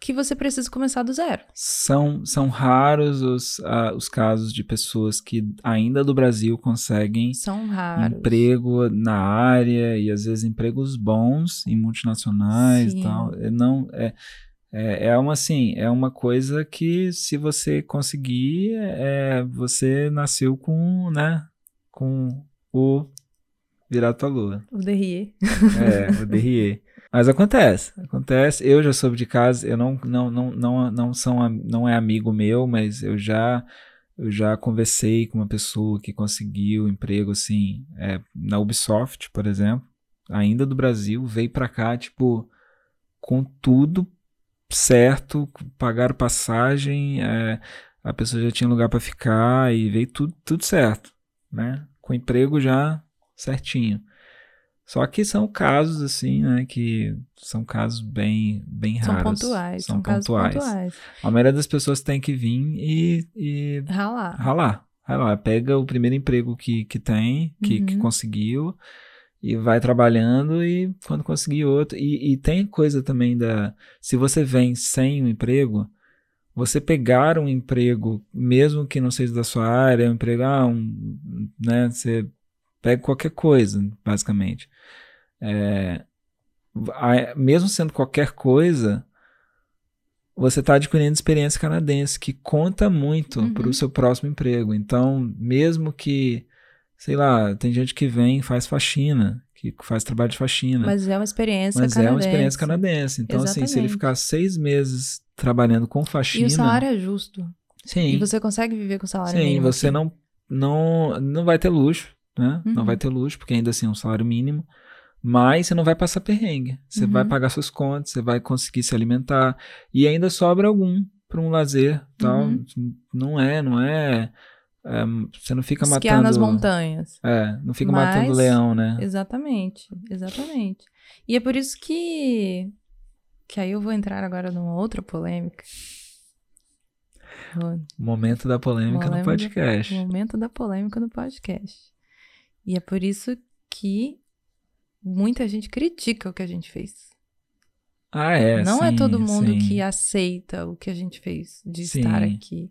que você precisa começar do zero. São, são raros os, ah, os casos de pessoas que ainda do Brasil conseguem São raros. emprego na área e às vezes empregos bons em multinacionais Sim. e tal. É, Não, é, é, é uma assim, é uma coisa que se você conseguir, é, você nasceu com, né, com o virato à lua. O Derrier. É, o DRE. Mas acontece, acontece. Eu já soube de casos, eu não, não, não, não, não, são, não é amigo meu, mas eu já, eu já conversei com uma pessoa que conseguiu emprego, assim, é, na Ubisoft, por exemplo, ainda do Brasil, veio pra cá, tipo, com tudo certo, pagaram passagem, é, a pessoa já tinha lugar pra ficar e veio tudo, tudo certo, né? Com emprego já certinho. Só que são casos, assim, né, que são casos bem, bem São raros. pontuais. São, São, pontuais. pontuais. A maioria das pessoas tem que vir e, e Ralar. ralar. Ralar. Pega o primeiro emprego que, que tem, que, que Uhum. conseguiu, e vai trabalhando e quando conseguir outro. E, e tem coisa também da. Se você vem sem um emprego, você pegar um emprego, mesmo que não seja da sua área, um emprego, ah, um, né? Você pega qualquer coisa, basicamente. É, a- mesmo sendo qualquer coisa, você está adquirindo experiência canadense, que conta muito Uhum. para o seu próximo emprego. Então, mesmo que, sei lá, tem gente que vem e faz faxina, que faz trabalho de faxina. Mas é uma experiência Mas canadense. é uma experiência canadense. Então, assim, se ele Exatamente. ficar seis meses trabalhando com faxina. E o salário é justo. sim, E você consegue viver com o salário sim mínimo você aqui. não, não, não vai ter luxo, né? Não Uhum. vai ter luxo, porque ainda assim é um salário mínimo. Mas você não vai passar perrengue. Você Uhum. vai pagar suas contas, você vai conseguir se alimentar. E ainda sobra algum para um lazer tal. Uhum. Não é, não é, é, Você não fica Esquiar matando. nas montanhas. É, não fica Mas- matando leão, né? Exatamente, exatamente. E é por isso que. Que aí eu vou entrar agora numa outra polêmica. Vou- momento da polêmica no Polêmica- podcast. Momento da polêmica no podcast. E é por isso que muita gente critica o que a gente fez. Ah, é. Não é sim, todo mundo sim. que aceita o que a gente fez de Sim. estar aqui.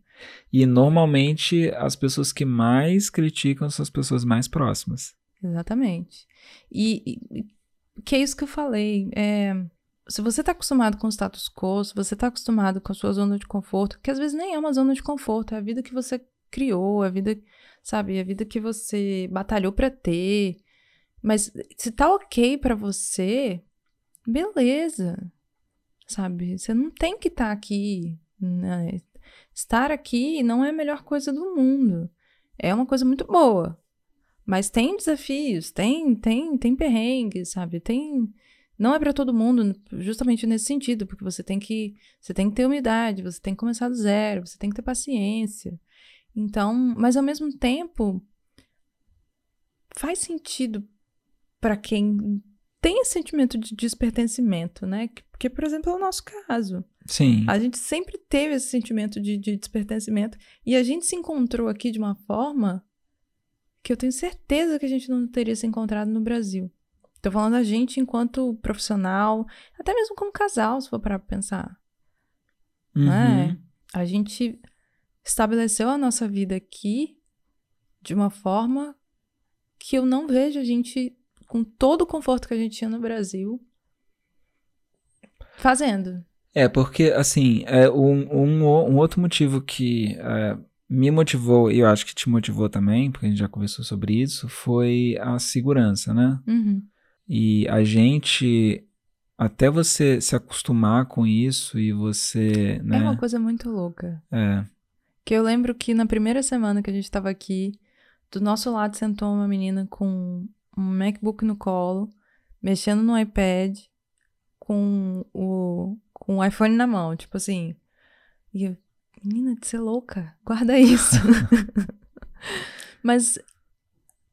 E normalmente as pessoas que mais criticam são as pessoas mais próximas. Exatamente. E, e- que é isso que eu falei. É, se você tá acostumado com o status quo, se você tá acostumado com a sua zona de conforto, que às vezes nem é uma zona de conforto, é a vida que você criou, é a vida, sabe, é a vida que você batalhou pra ter. Mas se tá ok pra você, beleza. Sabe? Você não tem que estar aqui. né? Estar aqui não é a melhor coisa do mundo. É uma coisa muito boa. Mas tem desafios, tem, tem, tem perrengues, sabe? Tem. Não é pra todo mundo, justamente nesse sentido, porque você tem que, você tem que ter humildade, você tem que começar do zero, você tem que ter paciência. Então, mas ao mesmo tempo faz sentido pra quem tem esse sentimento de despertencimento, né? Que- Porque, por exemplo, é o nosso caso. Sim. A gente sempre teve esse sentimento de, de despertencimento e a gente se encontrou aqui de uma forma que eu tenho certeza que a gente não teria se encontrado no Brasil. Tô falando a gente enquanto profissional, até mesmo como casal, se for para pensar. Uhum. É. A gente estabeleceu a nossa vida aqui de uma forma que eu não vejo a gente, com todo o conforto que a gente tinha no Brasil, fazendo. É, porque, assim, é, um, um, um outro motivo que é, me motivou, e eu acho que te motivou também, porque a gente já conversou sobre isso, foi a segurança, né? Uhum. E a gente, até você se acostumar com isso e você, né? É uma coisa muito louca. É, Que eu lembro que na primeira semana que a gente tava aqui, do nosso lado sentou uma menina com um MacBook no colo, mexendo no iPad, com o, com o iPhone na mão, tipo assim. E eu, menina, de ser louca, guarda isso. Mas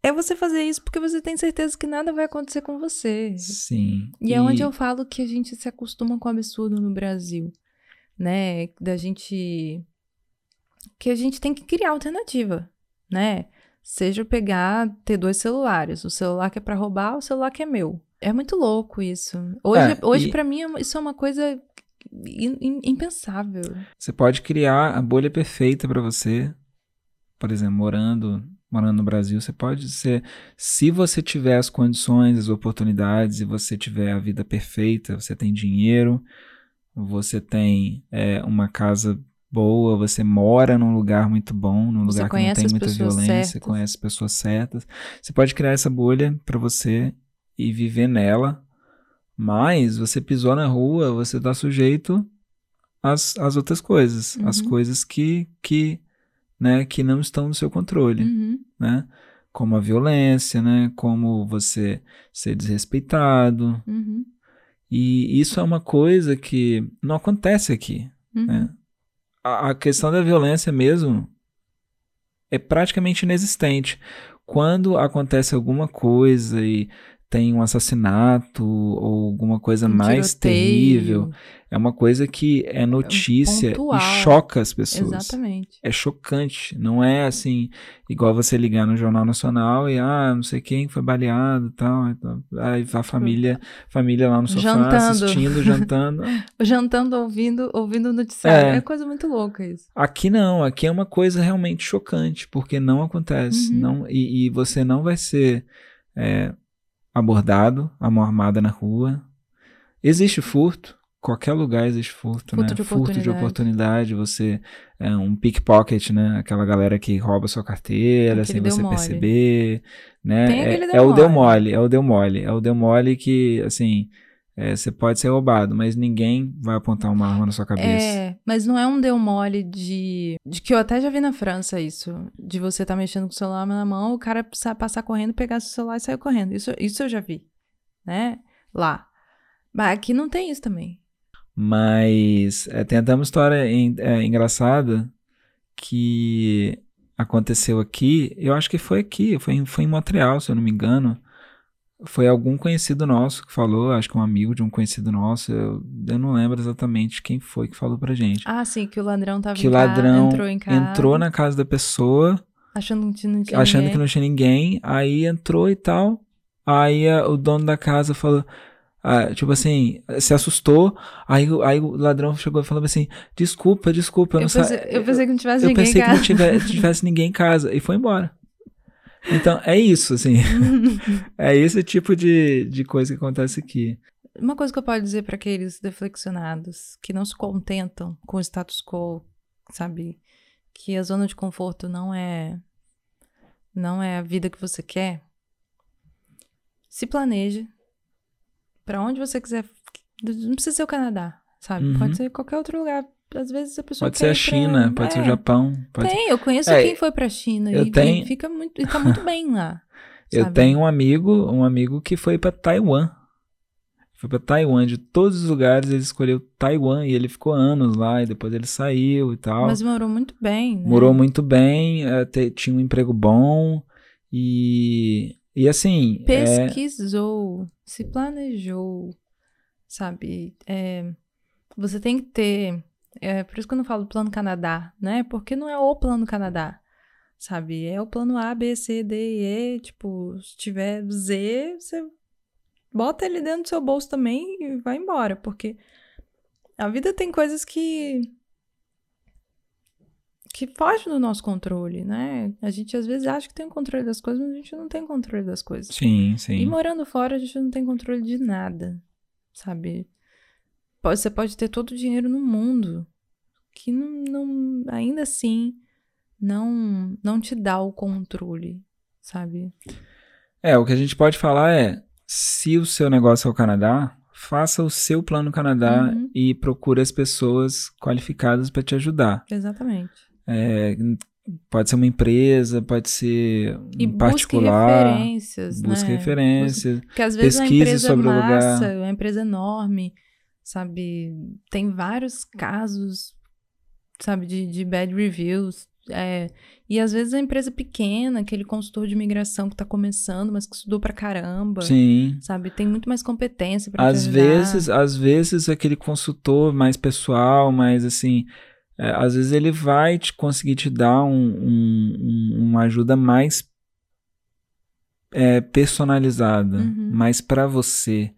é você fazer isso porque você tem certeza que nada vai acontecer com você. sim. E é onde eu falo que a gente se acostuma com o absurdo no Brasil, né? Da gente. Que a gente tem que criar alternativa, né? Seja eu pegar, ter dois celulares, o celular que é pra roubar, o celular que é meu. É muito louco isso. Hoje, É, hoje e- para mim, é isso é uma coisa impensável. Você pode criar a bolha perfeita para você. Por exemplo, morando, morando no Brasil, você pode ser, se você tiver as condições, as oportunidades e você tiver a vida perfeita, você tem dinheiro, você tem é, uma casa boa, você mora num lugar muito bom, num Você lugar que não tem muita violência, você certas. conhece pessoas certas. Você pode criar essa bolha para você e viver nela, mas você pisou na rua, você está sujeito às, às outras coisas, às Uhum. coisas que, que, né, que não estão no seu controle, Uhum. né? Como a violência, né? Como você ser desrespeitado. Uhum. E isso é uma coisa que não acontece aqui. Uhum. né? A, a questão da violência mesmo é praticamente inexistente. Quando acontece alguma coisa e tem um assassinato ou alguma coisa Um mais tiroteio. terrível. É uma coisa que é notícia pontual. e choca as pessoas. Exatamente. É chocante. Não é assim, igual você ligar no Jornal Nacional e, ah, não sei quem foi baleado e tal. Aí a família, família lá no sofá Jantando. assistindo, jantando. Jantando, ouvindo, ouvindo o noticiário. É. É. coisa muito louca isso. Aqui não, aqui é uma coisa realmente chocante, porque não acontece. Uhum. Não, e, e você não vai ser é, abordado, a mão armada na rua. Existe furto, qualquer lugar existe furto, Furto né? de furto de oportunidade. você é um pickpocket, né? Aquela galera que rouba sua carteira Aquele sem você mole. perceber, né? É, é o deu mole, é o deu mole, é o deu mole que, assim, é, você pode ser roubado, mas ninguém vai apontar uma arma na sua cabeça. É, mas não é um deu mole de, de que eu até já vi na França isso, de você tá mexendo com o celular na mão, o cara passar correndo, pegar seu celular e sair correndo. Isso, isso eu já vi, né? Lá. Mas aqui não tem isso também. Mas é, tem até uma história en- é, engraçada que aconteceu aqui. Eu acho que foi aqui, foi, foi em Montreal, se eu não me engano. Foi algum conhecido nosso que falou, acho que um amigo de um conhecido nosso. Eu, eu não lembro exatamente quem foi que falou pra gente. Ah, sim, que o ladrão tava que em o ca- ladrão entrou em casa, entrou na casa da pessoa, achando que não tinha achando ninguém. que não tinha ninguém, aí entrou e tal. Aí a- o dono da casa falou, ah, tipo assim, se assustou. Aí, o- aí o ladrão chegou e falou assim: Desculpa, desculpa, eu, Eu não pensei, eu pensei que não tivesse eu ninguém pensei em que não casa. tivesse, tivesse ninguém em casa. E foi embora. Então, é isso, assim. É esse tipo de, de coisa que acontece aqui. Uma coisa que eu posso dizer para aqueles deflexionados que não se contentam com o status quo, sabe? Que a zona de conforto não é não é a vida que você quer. Se planeje para onde você quiser. Não precisa ser o Canadá, sabe? Uhum. Pode ser qualquer outro lugar. Às vezes a pessoa Pode ser a ir pra- China, pode ser o É, Japão. Pode... Tem, eu conheço É, quem foi pra China eu e, tenho- fica muito, e tá muito bem lá. Eu sabe? tenho um amigo, um amigo que foi pra Taiwan. Foi pra Taiwan, de todos os lugares ele escolheu Taiwan e ele ficou anos lá e depois ele saiu e tal. Mas morou muito bem, né? Morou muito bem, eh, tinha um emprego bom e e assim, é, pesquisou, se planejou, sabe? É, você tem que ter. É, por isso que eu não falo plano Canadá, né? Porque não é o plano Canadá, sabe? É o plano A, B, C, D e E. Tipo, se tiver Z, você bota ele dentro do seu bolso também e vai embora. Porque a vida tem coisas que. que fogem do nosso controle, né? A gente às vezes acha que tem o controle das coisas, mas a gente não tem controle das coisas. sim, E sim. morando fora, a gente não tem controle de nada, sabe? Pode- Você pode ter todo o dinheiro no mundo, que não, não- ainda assim não, não te dá o controle, sabe? É, o que a gente pode falar é, se o seu negócio é o Canadá, faça o seu plano Canadá Uhum. e procure as pessoas qualificadas para te ajudar. Exatamente. É, pode ser uma empresa, pode ser E um busque particular. referências, Busque né? referências. Porque às vezes pesquise empresa sobre o massa, lugar. uma empresa enorme, sabe? Tem vários casos, sabe, de, de bad reviews. é, e às vezes a empresa pequena, aquele consultor de imigração que tá começando, mas que estudou pra caramba, Sim. sabe? Tem muito mais competência pra te Às vezes, às vezes aquele consultor mais pessoal, mais assim, é, às vezes ele vai te conseguir te dar um- um- uma ajuda mais é, personalizada, Uhum. mais para você.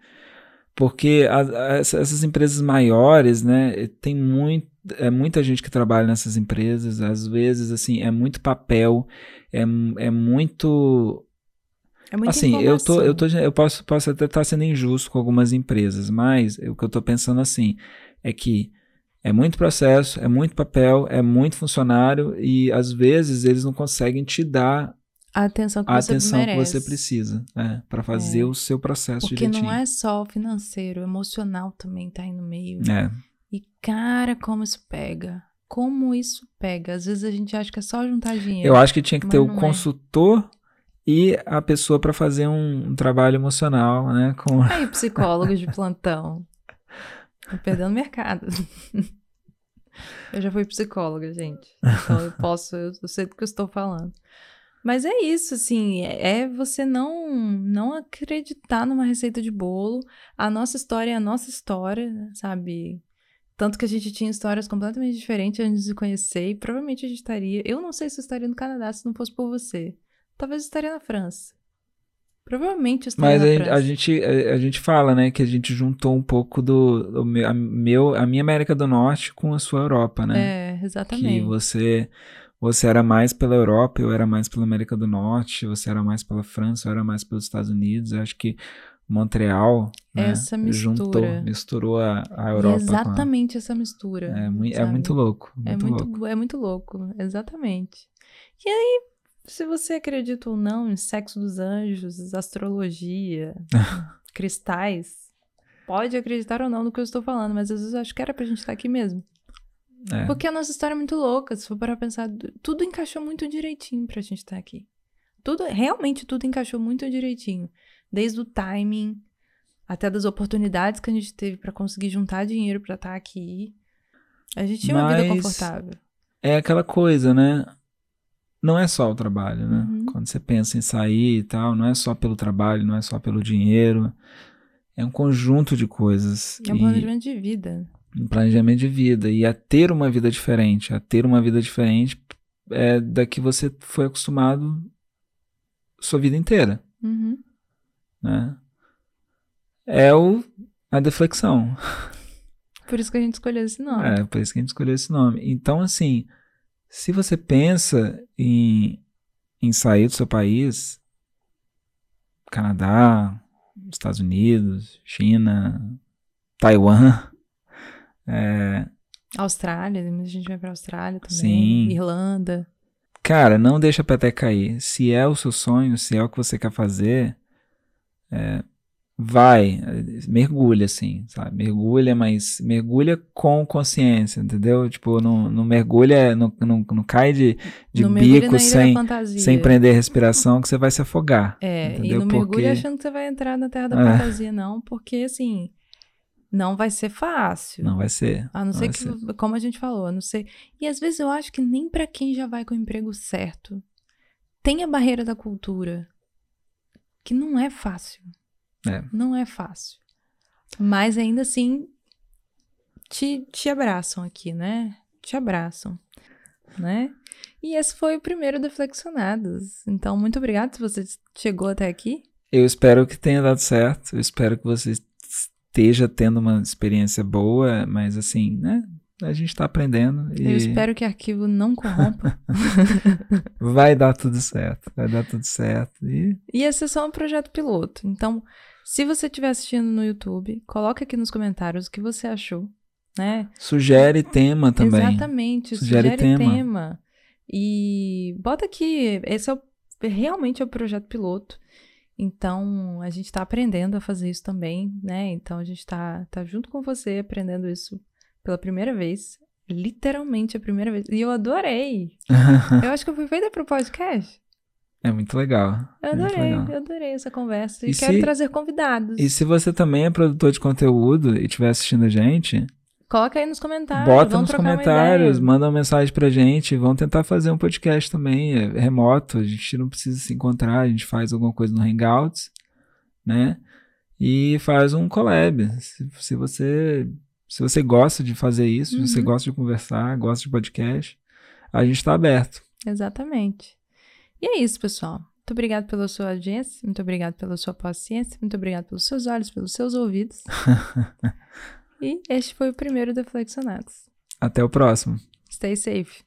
Porque a- a- essa- essas empresas maiores, né, tem muito, é muita gente que trabalha nessas empresas, às vezes, assim, é muito papel, é, é muito É muita assim, eu tô, eu tô, eu posso, posso até estar sendo injusto com algumas empresas, mas o que eu tô pensando assim é que é muito processo, é muito papel, é muito funcionário e às vezes eles não conseguem te dar A atenção que a você atenção merece. que você precisa, para fazer É. o seu processo Porque direitinho. não é só o financeiro, o emocional também tá aí no meio. É, E cara, como isso pega. Como isso pega. Às vezes a gente acha que é só juntar dinheiro. eu acho que tinha que ter o é. consultor e a pessoa para fazer um, um trabalho emocional, né, com Aí, psicólogos de plantão. Tô perdendo mercado. Eu já fui psicóloga, gente. Então eu posso, eu, eu sei do que eu estou falando. Mas é isso, assim, é é você não não acreditar numa receita de bolo. A nossa história é a nossa história, sabe? Tanto que a gente tinha histórias completamente diferentes antes de se conhecer e provavelmente a gente estaria. Eu não sei se eu estaria no Canadá se não fosse por você. Talvez eu estaria na França. Provavelmente eu estaria Mas na a, França. a gente, a, a gente fala, né, que a gente juntou um pouco do, do meu, a, meu, a minha América do Norte com a sua Europa, né? É, Que exatamente. você, você era mais pela Europa, eu era mais pela América do Norte, você era mais pela França, eu era mais pelos Estados Unidos. Eu acho que Montreal né, Essa mistura. juntou, misturou a, a Europa é exatamente essa mistura. a... É, é sabe? muito louco, É muito muito, louco. é muito louco, exatamente. E aí, se você acredita ou não em sexo dos anjos, astrologia, cristais, pode acreditar ou não no que eu estou falando, mas às vezes eu acho que era pra gente estar aqui mesmo. É. Porque a nossa história é muito louca, se for para pensar, tudo encaixou muito direitinho pra gente estar aqui. Tudo, realmente tudo encaixou muito direitinho. Desde o timing, até das oportunidades que a gente teve pra conseguir juntar dinheiro pra estar aqui. A gente tinha uma vida Mas- confortável. é aquela coisa, né? Não é só o trabalho, né? Uhum. Quando você pensa em sair e tal, não é só pelo trabalho, não é só pelo dinheiro. É um conjunto de coisas. É um E- planejamento de vida. Um planejamento de vida. E a ter uma vida diferente. A ter uma vida diferente é da que você foi acostumado sua vida inteira, Uhum. né? É o, a deflexão. Por isso que a gente escolheu esse nome. É, por isso que a gente escolheu esse nome. Então, assim, se você pensa em, em sair do seu país, Canadá, Estados Unidos, China, Taiwan, é, Austrália, a gente vai pra Austrália também. Sim. Irlanda. cara, não deixa a peteca cair. Se é o seu sonho, se é o que você quer fazer, é, vai, mergulha, assim, sabe? Mergulha, mas mergulha com consciência, entendeu? Tipo, não, não mergulha, não, não, não cai de, de não bico sem, sem prender a respiração que você vai se afogar. É, e entendeu? não Porque- mergulha achando que você vai entrar na terra da É. fantasia, não, porque assim, não vai ser fácil. Não vai ser. A não ser vai que, ser. como a gente falou, a não sei. E às vezes eu acho que nem pra quem já vai com o emprego certo, tem a barreira da cultura, que não é fácil. É. Não é fácil. Mas ainda assim, te, te abraçam aqui, né? Te abraçam, né? E esse foi o primeiro Deflexionados. Então, muito obrigada se você chegou até aqui. Eu espero que tenha dado certo. Eu espero que você esteja tendo uma experiência boa, mas assim, né? A gente tá aprendendo e Eu espero que o arquivo não corrompa. vai dar tudo certo. Vai dar tudo certo. E E esse é só um projeto piloto. Então, se você estiver assistindo no YouTube, coloca aqui nos comentários o que você achou, né? sugere tema também. Exatamente, Sugere sugere, tema. tema. E bota aqui, esse é o- realmente é o projeto piloto. Então, a gente está aprendendo a fazer isso também, né? Então, a gente está tá junto com você aprendendo isso pela primeira vez. Literalmente a primeira vez. E eu adorei. eu acho que eu fui feita pro podcast. É muito legal. Eu é adorei, legal. eu adorei essa conversa. E, E quero se- trazer convidados. E se você também é produtor de conteúdo e estiver assistindo a gente, Coloca aí nos comentários. bota nos uma comentários, manda uma mensagem pra gente. Vamos tentar fazer um podcast também, é remoto. A gente não precisa se encontrar, a gente faz alguma coisa no Hangouts, né? E faz um collab. Se, se você se você gosta de fazer isso, se você Uhum. gosta de conversar, gosta de podcast, a gente tá aberto. Exatamente. E é isso, pessoal. Muito obrigado pela sua audiência, muito obrigado pela sua paciência, muito obrigado pelos seus olhos, pelos seus ouvidos. e este foi o primeiro Deflexionados. Até o próximo. Stay safe.